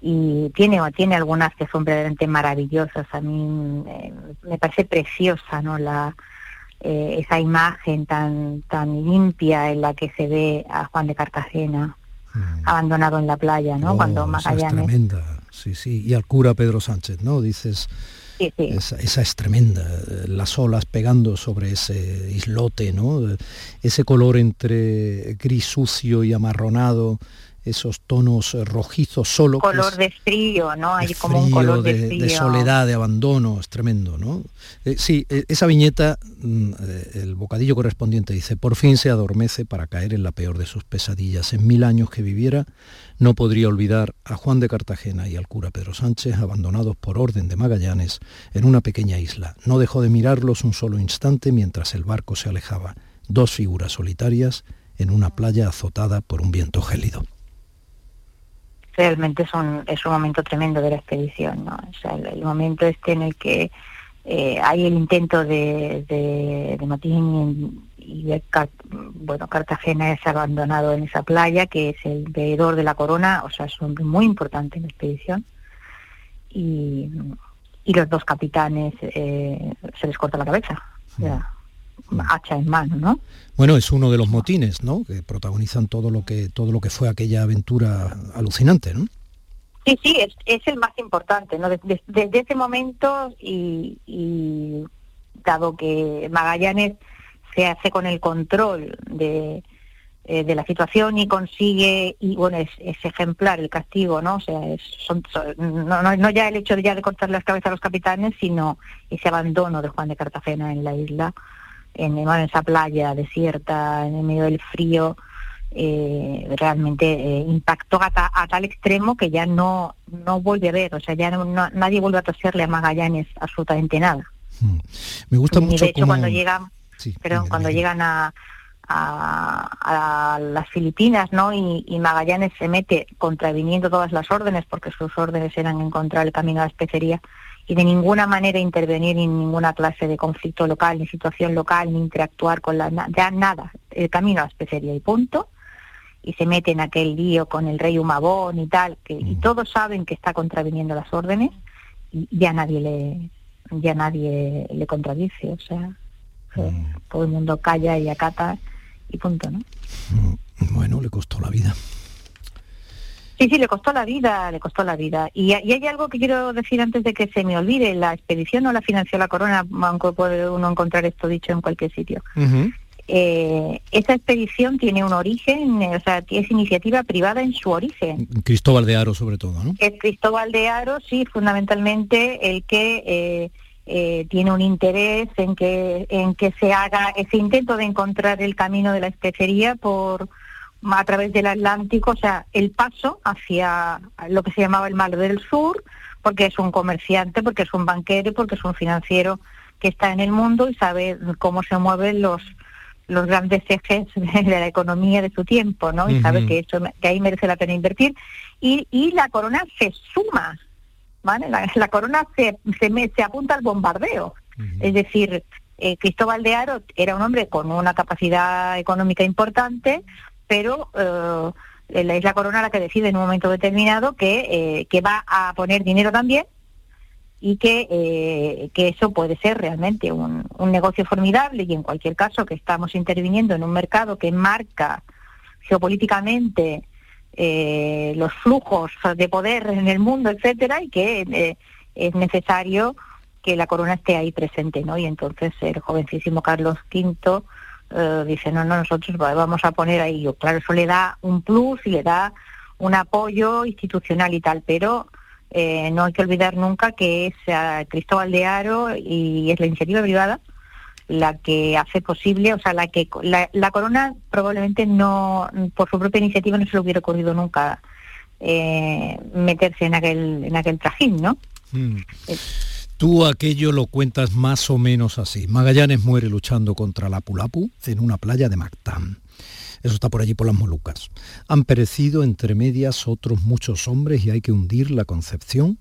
Y tiene tiene algunas que son verdaderamente maravillosas. A mí eh, me parece preciosa, ¿no? La eh, esa imagen tan tan limpia en la que se ve a Juan de Cartagena abandonado en la playa, ¿no? Oh, Cuando esa es Magallanes tremenda, sí, sí. Y al cura Pedro Sánchez, ¿no? Dices, Esa, esa es tremenda, las olas pegando sobre ese islote, ¿no? Ese color entre gris sucio y amarronado, esos tonos eh, rojizos solo. color de frío, ¿no? Hay de como un color de, de, frío. de soledad, de abandono, es tremendo, ¿no? Eh, sí, eh, esa viñeta, mm, el bocadillo correspondiente dice, por fin se adormece para caer en la peor de sus pesadillas. En mil años que viviera, no podría olvidar a Juan de Cartagena y al cura Pedro Sánchez, abandonados por orden de Magallanes en una pequeña isla. No dejó de mirarlos un solo instante mientras el barco se alejaba. Dos figuras solitarias en una playa azotada por un viento gélido. Realmente es un, es un momento tremendo de la expedición, ¿no? O sea, el, momento este en el que eh, hay el intento de, de, de motín y, y bueno, Cartagena es abandonado en esa playa, que es el veedor de la corona, o sea, es un muy importante en la expedición. Y, y los dos capitanes eh, se les corta la cabeza, o sea, hacha en mano, ¿no? Bueno, es uno de los motines, ¿no? Que protagonizan todo lo que todo lo que fue aquella aventura alucinante, ¿no? Sí, sí, es, es el más importante, ¿no? Desde, desde ese momento y, y dado que Magallanes se hace con el control de, eh, de la situación y consigue, y bueno, es, es ejemplar el castigo, ¿no? O sea, es, son, son- no, no, no ya el hecho de ya de cortar las cabezas a los capitanes, sino ese abandono de Juan de Cartagena en la isla, en, en esa playa desierta, en el medio del frío, eh, realmente eh, impactó a, ta- a tal extremo que ya no no vuelve a ver, o sea, ya no- no- nadie vuelve a toserle a Magallanes absolutamente nada. Me gusta Ni mucho de hecho cuando llegan, perdón, cuando llegan a, a, a las Filipinas, ¿no? Y, y Magallanes se mete contraviniendo todas las órdenes, porque sus órdenes eran encontrar el camino a la especería y de ninguna manera intervenir en ninguna clase de conflicto local, ni situación local, ni interactuar con la ya nada, el camino a especería y punto. Y se mete en aquel lío con el rey Humabón y tal, que y todos saben que está contraviniendo las órdenes y ya nadie le ya nadie le contradice, o sea, todo el mundo calla y acata y punto, ¿no? Bueno, le costó la vida. Sí, sí, le costó la vida, le costó la vida. Y, y hay algo que quiero decir antes de que se me olvide, la expedición no la financió la corona, aunque puede uno encontrar esto dicho en cualquier sitio. Eh, esa expedición tiene un origen, eh, o sea, es iniciativa privada en su origen. Cristóbal de Aro sobre todo, ¿no? Es Cristóbal de Aro, sí, fundamentalmente el que eh, eh, tiene un interés en que en que se haga ese intento de encontrar el camino de la especería por a través del Atlántico, o sea, el paso hacia lo que se llamaba el Mar del Sur, porque es un comerciante, porque es un banquero, y porque es un financiero que está en el mundo y sabe cómo se mueven los los grandes ejes de la economía de su tiempo, ¿no? Y sabe que eso que ahí merece la pena invertir y, y la corona se suma, ¿vale? La, la corona se, se, me- se apunta al bombardeo. Es decir, eh, Cristóbal de Aro era un hombre con una capacidad económica importante, pero eh, la isla corona la que decide en un momento determinado que, eh, que va a poner dinero también y que, eh, que eso puede ser realmente un, un negocio formidable y en cualquier caso que estamos interviniendo en un mercado que marca geopolíticamente eh, los flujos de poder en el mundo, etcétera, y que eh, es necesario que la corona esté ahí presente, ¿no? Y entonces el jovencísimo Carlos V eh, dice, no, no, nosotros va- vamos a poner ahí, Yo, claro, eso le da un plus y le da un apoyo institucional y tal, pero eh, no hay que olvidar nunca que es eh, Cristóbal de Aro y es la iniciativa privada la que hace posible, o sea, la que la, la corona probablemente no, por su propia iniciativa no se le hubiera ocurrido nunca eh, meterse en aquel en aquel trajín, ¿no? Mm. Tú aquello lo cuentas más o menos así. Magallanes muere luchando contra la Pulapu en una playa de Mactán. Eso está por allí por las Molucas. Han perecido entre medias otros muchos hombres y hay que hundir la Concepción,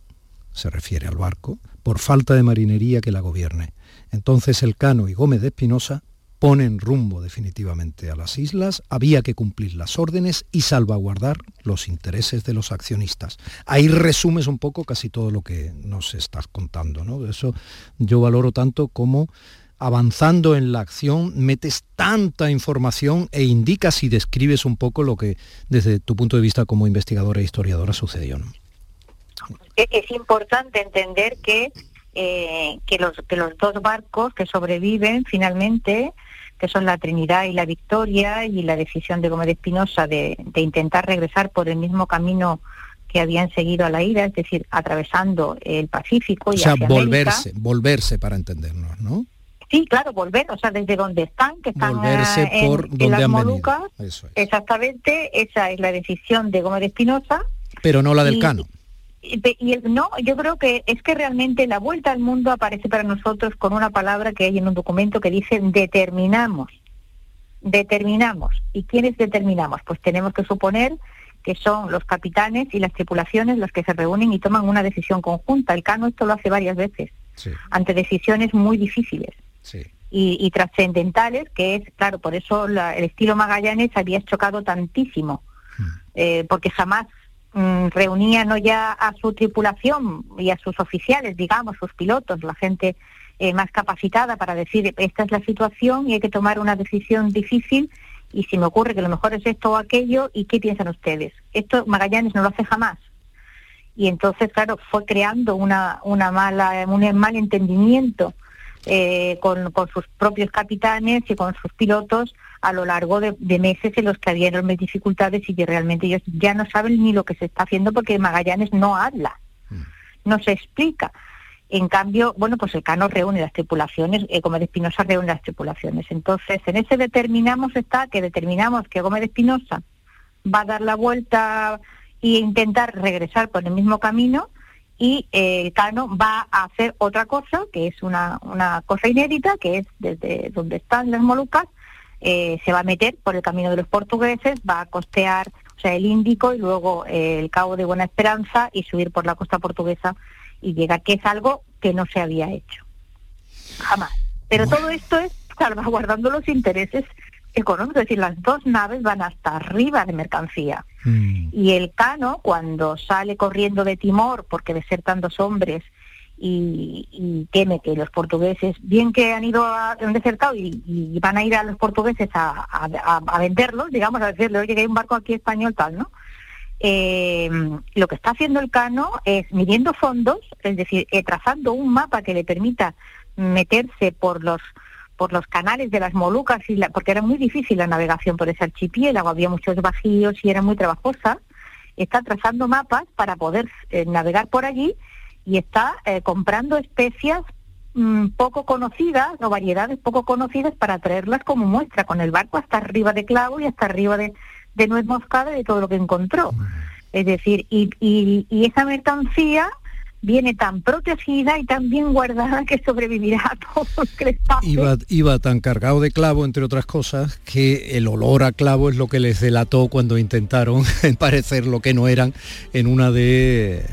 se refiere al barco, por falta de marinería que la gobierne. Entonces Elcano y Gómez de Espinosa ponen rumbo definitivamente a las islas, había que cumplir las órdenes y salvaguardar los intereses de los accionistas. Ahí resumes un poco casi todo lo que nos estás contando, ¿no? Eso yo valoro tanto como avanzando en la acción metes tanta información e indicas y describes un poco lo que desde tu punto de vista como investigadora e historiadora sucedió. E- es importante entender que eh, que, los, que los dos barcos que sobreviven finalmente, que son la Trinidad y la Victoria, y la decisión de Gómez de Espinosa de, de intentar regresar por el mismo camino que habían seguido a la ida, es decir, atravesando el Pacífico y O sea, hacia América. volverse, volverse para entendernos, ¿no? Sí, claro, volver, o sea, desde donde están, que están Volverse eh, en, por en donde las han. Molucas, Eso es. exactamente, esa es la decisión de Gómez de Espinosa. Pero no la del Y- Cano. Y, el- no, yo creo que es que realmente la vuelta al mundo aparece para nosotros con una palabra que hay en un documento que dice determinamos. Determinamos. ¿Y quiénes determinamos? Pues tenemos que suponer que son los capitanes y las tripulaciones los que se reúnen y toman una decisión conjunta. El Cano esto lo hace varias veces, ante decisiones muy difíciles y, y trascendentales, que es, claro, por eso la- el estilo Magallanes había chocado tantísimo, eh, porque jamás reunía no ya a su tripulación y a sus oficiales, digamos, sus pilotos, la gente eh, más capacitada para decir esta es la situación y hay que tomar una decisión difícil y si me ocurre que lo mejor es esto o aquello y qué piensan ustedes. Esto Magallanes no lo hace jamás. Y entonces, claro, fue creando una, una mala, un mal entendimiento eh, con, con sus propios capitanes y con sus pilotos a lo largo de, de meses en los que había enormes dificultades y que realmente ellos ya no saben ni lo que se está haciendo porque Magallanes no habla, no se explica. En cambio, bueno, pues el Cano reúne las tripulaciones, eh, Gómez Espinosa reúne las tripulaciones. Entonces, en ese determinamos está que determinamos que Gómez Espinosa va a dar la vuelta e intentar regresar por el mismo camino y eh, el Cano va a hacer otra cosa, que es una, una cosa inédita, que es desde donde están las Molucas, eh, se va a meter por el camino de los portugueses, va a costear o sea, el Índico y luego eh, el Cabo de Buena Esperanza y subir por la costa portuguesa y llegar, que es algo que no se había hecho. Jamás. Pero todo esto es salvaguardando los intereses económicos, es decir, las dos naves van hasta arriba de mercancía. Y el Cano, cuando sale corriendo de Timor porque desertan dos hombres y, y teme que los portugueses, bien que han ido a, han desertado y, y van a ir a los portugueses a, a- a- a venderlos, digamos, a decirle, oye, que hay un barco aquí español tal, ¿no? Eh, lo que está haciendo el Cano es midiendo fondos, es decir, eh, trazando un mapa que le permita meterse por los por los canales de las Molucas y la- porque era muy difícil la navegación por ese archipiélago, había muchos bajíos y era muy trabajosa. Está trazando mapas para poder eh, navegar por allí y está eh, comprando especias mm, poco conocidas o variedades poco conocidas para traerlas como muestra con el barco hasta arriba de clavo y hasta arriba de, de nuez moscada y de todo lo que encontró. Es decir, y, y, y esa mercancía viene tan protegida y tan bien guardada que sobrevivirá a todo lo que les pase. Iba, iba tan cargado de clavo, entre otras cosas, que el olor a clavo es lo que les delató cuando intentaron parecer lo que no eran en una de,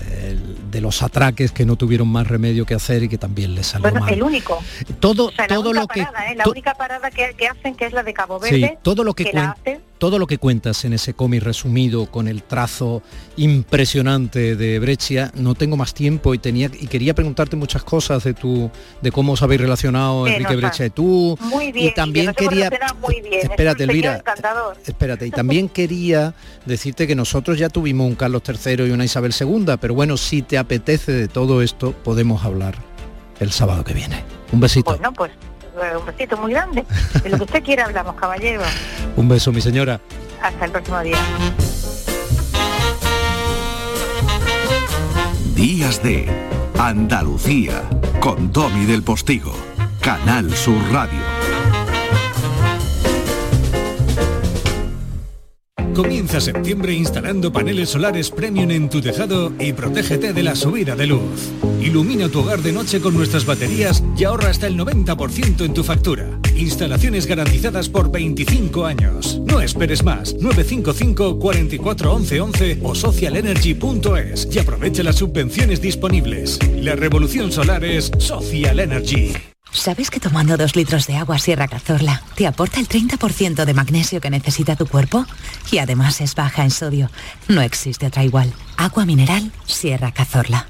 de los atraques que no tuvieron más remedio que hacer y que también les salió Bueno, mal. el único. Todo, O sea, la todo única lo que parada, ¿eh? la única parada que, que hacen que es la de Cabo Sí, Verde, todo lo que, la cuen- hacen todo lo que cuentas en ese cómic resumido con el trazo impresionante de Breccia, no tengo más tiempo y tenía y quería preguntarte muchas cosas de tu de cómo os habéis relacionado Enrique Breccia y tú muy bien y también quería muy bien. Un espérate, Elvira, encantador. Espérate, y también quería decirte que nosotros ya tuvimos un Carlos III y una Isabel II, pero bueno, si te apetece de todo esto, podemos hablar el sábado que viene. Un besito. Bueno, pues eh, un besito muy grande. De lo que usted quiera hablamos, caballero. Un beso, mi señora. Hasta el próximo día. Días de Andalucía con Domi del Postigo, Canal Sur Radio. Comienza septiembre instalando paneles solares premium en tu tejado y protégete de la subida de luz. Ilumina tu hogar de noche con nuestras baterías y ahorra hasta el 90% en tu factura. Instalaciones garantizadas por 25 años. No esperes más. 955 44 11 11 o socialenergy.es y aprovecha las subvenciones disponibles. La revolución solar es Social Energy. ¿Sabes que tomando dos litros de agua Sierra Cazorla te aporta el 30% de magnesio que necesita tu cuerpo? Y además es baja en sodio. No existe otra igual. Agua mineral Sierra Cazorla.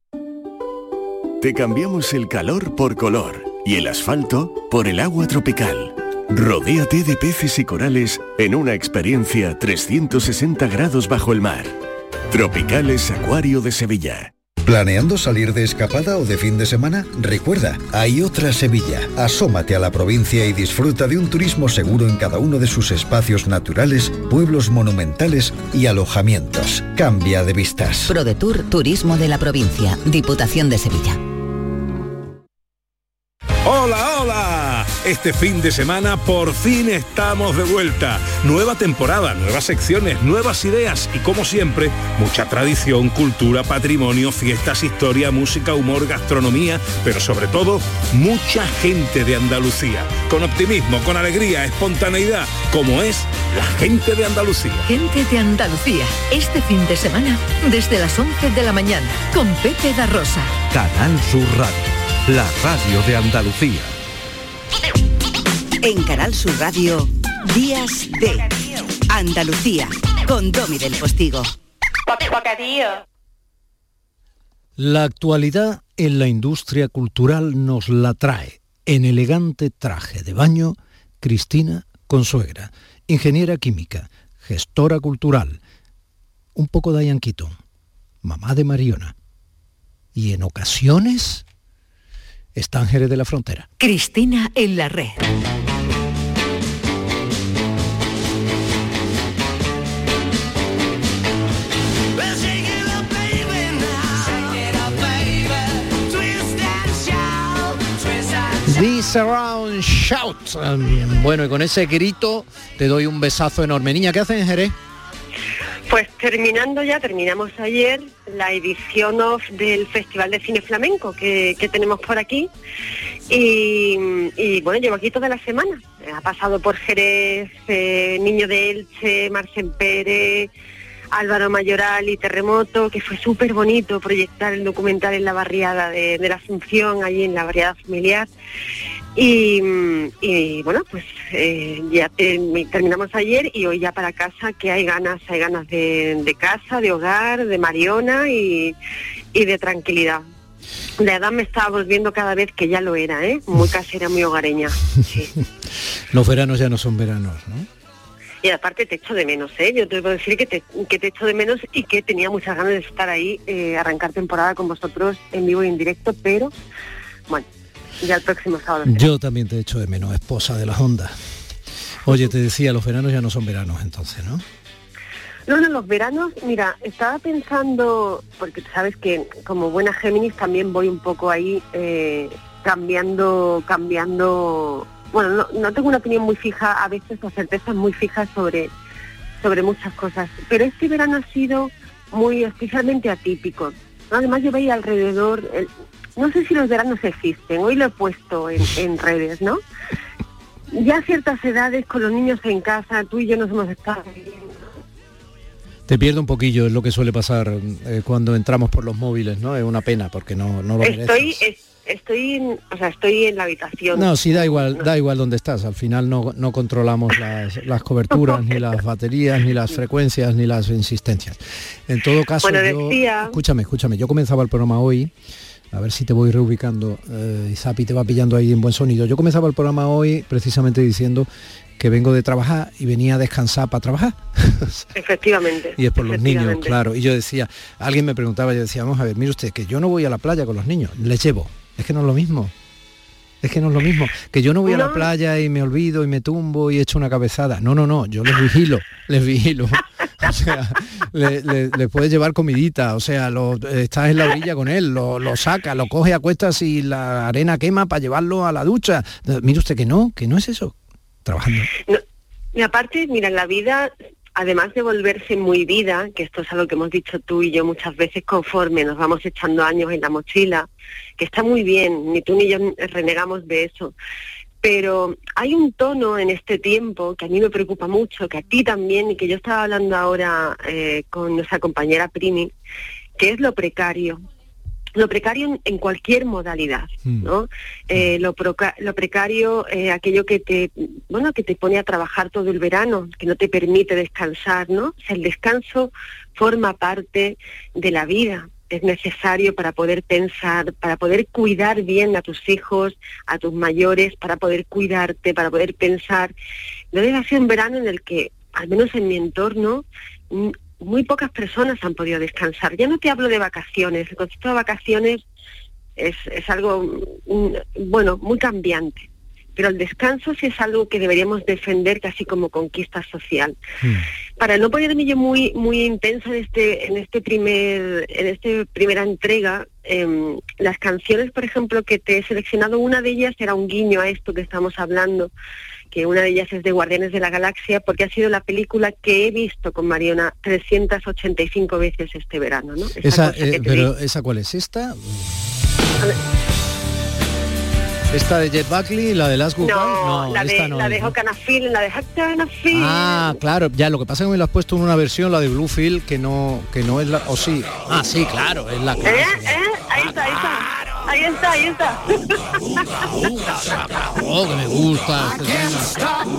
Te cambiamos el calor por color y el asfalto por el agua tropical. Rodéate de peces y corales en una experiencia 360 grados bajo el mar. Tropicales Acuario de Sevilla. ¿Planeando salir de escapada o de fin de semana? Recuerda, hay otra Sevilla. Asómate a la provincia y disfruta de un turismo seguro en cada uno de sus espacios naturales, pueblos monumentales y alojamientos. Cambia de vistas. ProDetour Turismo de la Provincia, Diputación de Sevilla. Este fin de semana por fin estamos de vuelta. Nueva temporada, nuevas secciones, nuevas ideas y como siempre, mucha tradición, cultura, patrimonio, fiestas, historia, música, humor, gastronomía, pero sobre todo, mucha gente de Andalucía. Con optimismo, con alegría, espontaneidad, como es la gente de Andalucía. Gente de Andalucía, este fin de semana, desde las 11 de la mañana, con Pepe da Rosa. Canal Sur Radio, la radio de Andalucía. En Canal Sur Radio, Días de Andalucía, con Domi del Postigo. La actualidad en la industria cultural nos la trae en elegante traje de baño Cristina Consuegra, ingeniera química, gestora cultural, un poco Diane Keaton, mamá de Mariona y en ocasiones está Ángeles de la Frontera. Cristina en la red. This Around Shout. Bueno, y con ese grito te doy un besazo enorme. Niña, ¿qué haces en Jerez? Pues terminando ya, terminamos ayer la edición off del Festival de Cine Flamenco que, que tenemos por aquí. Y, bueno, llevo aquí toda la semana. Ha pasado por Jerez, eh, Niño de Elche, Marcen Pérez, Álvaro Mayoral y Terremoto, que fue súper bonito proyectar el documental en la barriada de, de la Asunción, allí en la barriada familiar. Y, y, bueno, pues eh, ya te- terminamos ayer y hoy ya para casa, que hay ganas, hay ganas de, de casa, de hogar, de Mariona y, y de tranquilidad. La edad me estaba volviendo cada vez que ya lo era, ¿eh? Muy casera, muy hogareña. Los veranos ya no son veranos, ¿no? Y aparte te echo de menos, ¿eh? Yo te puedo decir que te, que te echo de menos y que tenía muchas ganas de estar ahí, eh, arrancar temporada con vosotros en vivo y en directo, pero bueno, ya el próximo sábado. Yo también te echo de menos, esposa de las ondas. Oye, te decía, los veranos ya no son veranos entonces, ¿no? No, no, los veranos, mira, estaba pensando, porque sabes que como buena Géminis también voy un poco ahí eh, cambiando, cambiando, bueno, no, no tengo una opinión muy fija, a veces o certezas muy fijas sobre, sobre muchas cosas, pero este verano ha sido muy especialmente atípico. Además yo veía alrededor, el- no sé si los veranos existen, hoy lo he puesto en, en redes, ¿no? Ya a ciertas edades, con los niños en casa, tú y yo nos hemos estado Te pierdo un poquillo, es lo que suele pasar eh, cuando entramos por los móviles, ¿no? Es una pena porque no, no lo. Estoy, es- estoy, en- o sea, estoy en la habitación. No, sí, da igual, da igual dónde estás. Al final no, no controlamos las, las coberturas, ni las baterías, ni las frecuencias, ni las insistencias. En todo caso, Bueno, yo- decía- escúchame, escúchame. Yo comenzaba el programa hoy, a ver si te voy reubicando, eh, y Zapi te va pillando ahí en buen sonido. Yo comenzaba el programa hoy precisamente diciendo que vengo de trabajar y venía a descansar para trabajar. Efectivamente. Y es por los niños, claro. Y yo decía, alguien me preguntaba, yo decía, vamos a ver, mire usted, que yo no voy a la playa con los niños, les llevo. Es que no es lo mismo. Es que no es lo mismo. Que yo no voy a la playa y me olvido y me tumbo y echo una cabezada. No, no, no, yo les vigilo, les vigilo. O sea, le, le- le puedes llevar comidita, o sea, lo, estás en la orilla con él, lo, saca, lo coge a cuestas y la arena quema para llevarlo a la ducha. Eh, Mire usted que no, que no es eso. Trabajando. Y aparte, mira, la vida, además de volverse muy vida, que esto es algo que hemos dicho tú y yo muchas veces conforme nos vamos echando años en la mochila, que está muy bien, ni tú ni yo renegamos de eso, pero hay un tono en este tiempo que a mí me preocupa mucho, que a ti también, y que yo estaba hablando ahora eh, con nuestra compañera Primi, que es lo precario. Lo precario en, en cualquier modalidad, ¿no? Eh, lo, proca- lo precario, eh, aquello que te, bueno, que te pone a trabajar todo el verano, que no te permite descansar, ¿no? O sea, el descanso forma parte de la vida, es necesario para poder pensar, para poder cuidar bien a tus hijos, a tus mayores, para poder cuidarte, para poder pensar. Entonces ha sido un verano en el que, al menos en mi entorno, mm, muy pocas personas han podido descansar. Ya no te hablo de vacaciones, el concepto de vacaciones es, es algo, mm, bueno, muy cambiante. Pero el descanso sí es algo que deberíamos defender casi como conquista social para no ponerme yo muy muy intensa en este en este primer en este primera entrega em, las canciones por ejemplo que te he seleccionado una de ellas era un guiño a esto que estamos hablando que una de ellas es de Guardianes de la Galaxia porque ha sido la película que he visto con Mariona 385 veces este verano ¿no? Esa eh, pero digo. esa cuál es esta? Esta de Jet Buckley, la de Last Goodbye. no, la de, esta no la de ¿no? Hocanafil, la de. Ah, claro, ya lo que pasa es que me lo has puesto en una versión, la de Bluefield, que no, que no es la. O sí. Ah, sí, claro, es la ¿Eh? ¿Eh? Ahí está, ahí está. Ahí está, ahí está. Oh, que me gusta. Oh,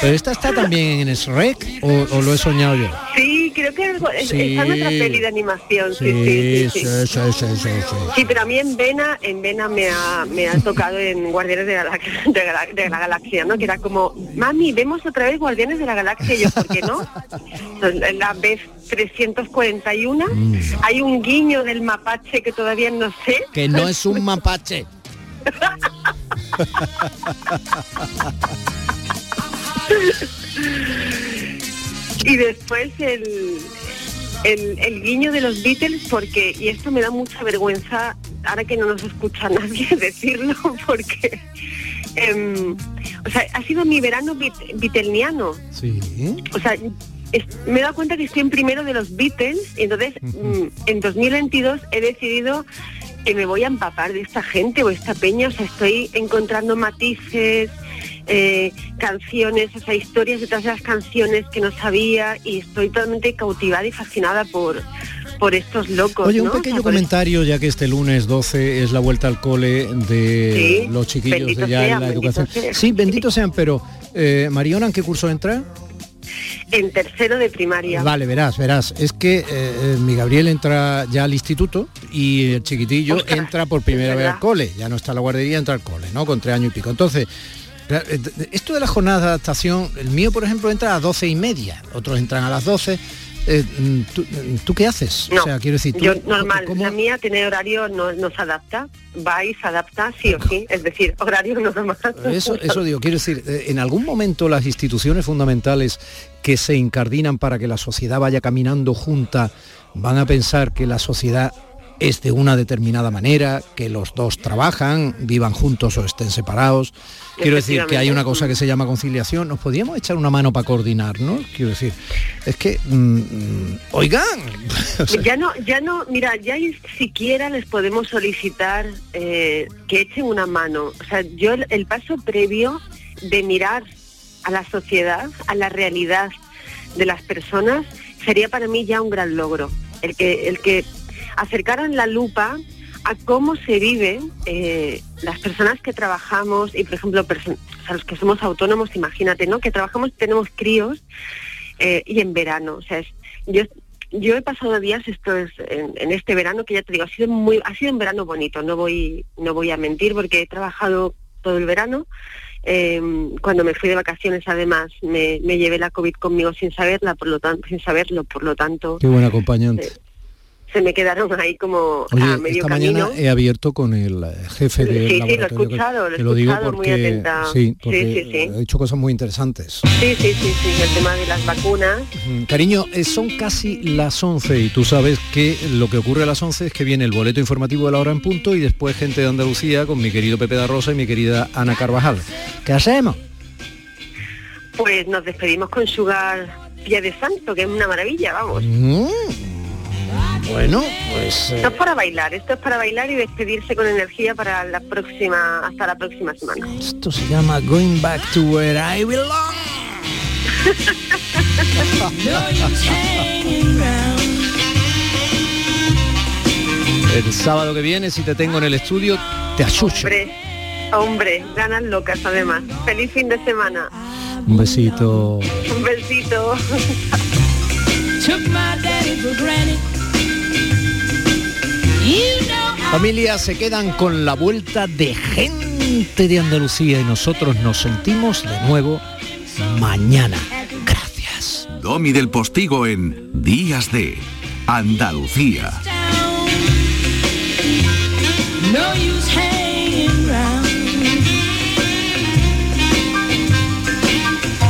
pero esta está también en Shrek o, o lo he soñado yo. Sí, creo que es- Sí. está en otra peli de animación. Sí, Sí, sí, sí. sí, sí. sí, sí, sí, sí. Sí, pero a mí en Vena, en Vena me ha, me ha tocado en Guardianes de, Galax- de, Gala- de la Galaxia, ¿no? Que era como, mami, vemos otra vez Guardianes de la Galaxia, y yo, ¿por qué no? La vez 341 hay un guiño del mapache que todavía no Que no es un mapache. Y después el, el, el guiño de los Beatles, porque, y esto me da mucha vergüenza, ahora que no nos escucha nadie decirlo, porque em, o sea, ha sido mi verano bit, beatleniano. Sí. O sea, es- me he dado cuenta que estoy en primero de los Beatles, y entonces mm, en 2022 he decidido que me voy a empapar de esta gente o esta peña, o sea, estoy encontrando matices, eh, canciones, o sea, historias detrás de las canciones que no sabía y estoy totalmente cautivada y fascinada por, por estos locos. Oye, un ¿no? O sea, pequeño comentario, ya que este lunes 12 es la vuelta al cole de Sí, los chiquillos de ya en la educación. sean. Sí, benditos sean, pero eh, Mariona, ¿en qué curso entra? En tercero de primaria. Vale, verás, verás. Es que eh, eh, mi Gabriel entra ya al instituto y el chiquitillo entra por primera vez al cole. Ya no está en la guardería, entra al cole, ¿no? Con tres años y pico. Entonces, eh, esto de la jornada de adaptación, el mío, por ejemplo, entra a las doce y media, otros entran a las 12. Eh, mm, ¿tú, ¿tú qué haces? No, o sea, quiero decir, tú, yo normal, ¿cómo- la mía tiene horario, no, no se adapta, va y se adapta sí o sí, es decir, horario normal. Eso, eso digo, quiero decir, eh, en algún momento las instituciones fundamentales que se incardinan para que la sociedad vaya caminando junta van a pensar que la sociedad es de una determinada manera, que los dos trabajan, vivan juntos o estén separados. Quiero decir que hay una cosa que se llama conciliación. ¿Nos podríamos echar una mano para coordinarnos? Quiero decir, es que, mm, mm, oigan, o sea, Ya no, ya no, mira, ya siquiera les podemos solicitar eh, que echen una mano. O sea, yo el, el paso previo de mirar a la sociedad, a la realidad de las personas, sería para mí ya un gran logro. El que, el que acercaran la lupa a cómo se vive eh, las personas que trabajamos y, por ejemplo, o sea, los que somos autónomos, imagínate, ¿no? Que trabajamos, tenemos críos eh, y en verano. O sea, es- yo, yo he pasado días esto es en, en este verano que ya te digo, ha sido muy, ha sido un verano bonito, no voy, no voy a mentir porque he trabajado todo el verano. Eh, cuando me fui de vacaciones además me, me llevé la COVID conmigo sin saberla, por lo tanto, sin saberlo, por lo tanto qué buen acompañante. Se me quedaron ahí como Oye, a medio esta camino. mañana he abierto con el eh, jefe del Sí, sí, lo he escuchado, lo he lo digo muy atenta. sí, porque sí, sí. he hecho cosas muy interesantes. Sí, sí, sí, sí, el tema de las vacunas. Cariño, eh, son casi las 11 y tú sabes que lo que ocurre a las 11 es que viene el boleto informativo de la hora en punto y después gente de Andalucía con mi querido Pepe da Rosa y mi querida Ana Carvajal. ¿Qué hacemos? Pues nos despedimos con Sugar Pie de Santo, que es una maravilla, vamos. Mm, Bueno, pues... Esto es para bailar, esto es para bailar y despedirse con energía para la próxima, hasta la próxima semana. Esto se llama Going Back to Where I Belong. El sábado que viene, si te tengo en el estudio, te achucho. Hombre, hombre, ganas locas además. Feliz fin de semana. Un besito. Un besito. Familia, se quedan con la vuelta de gente de Andalucía y nosotros nos sentimos de nuevo mañana. Domi del Postigo en Días de Andalucía.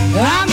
No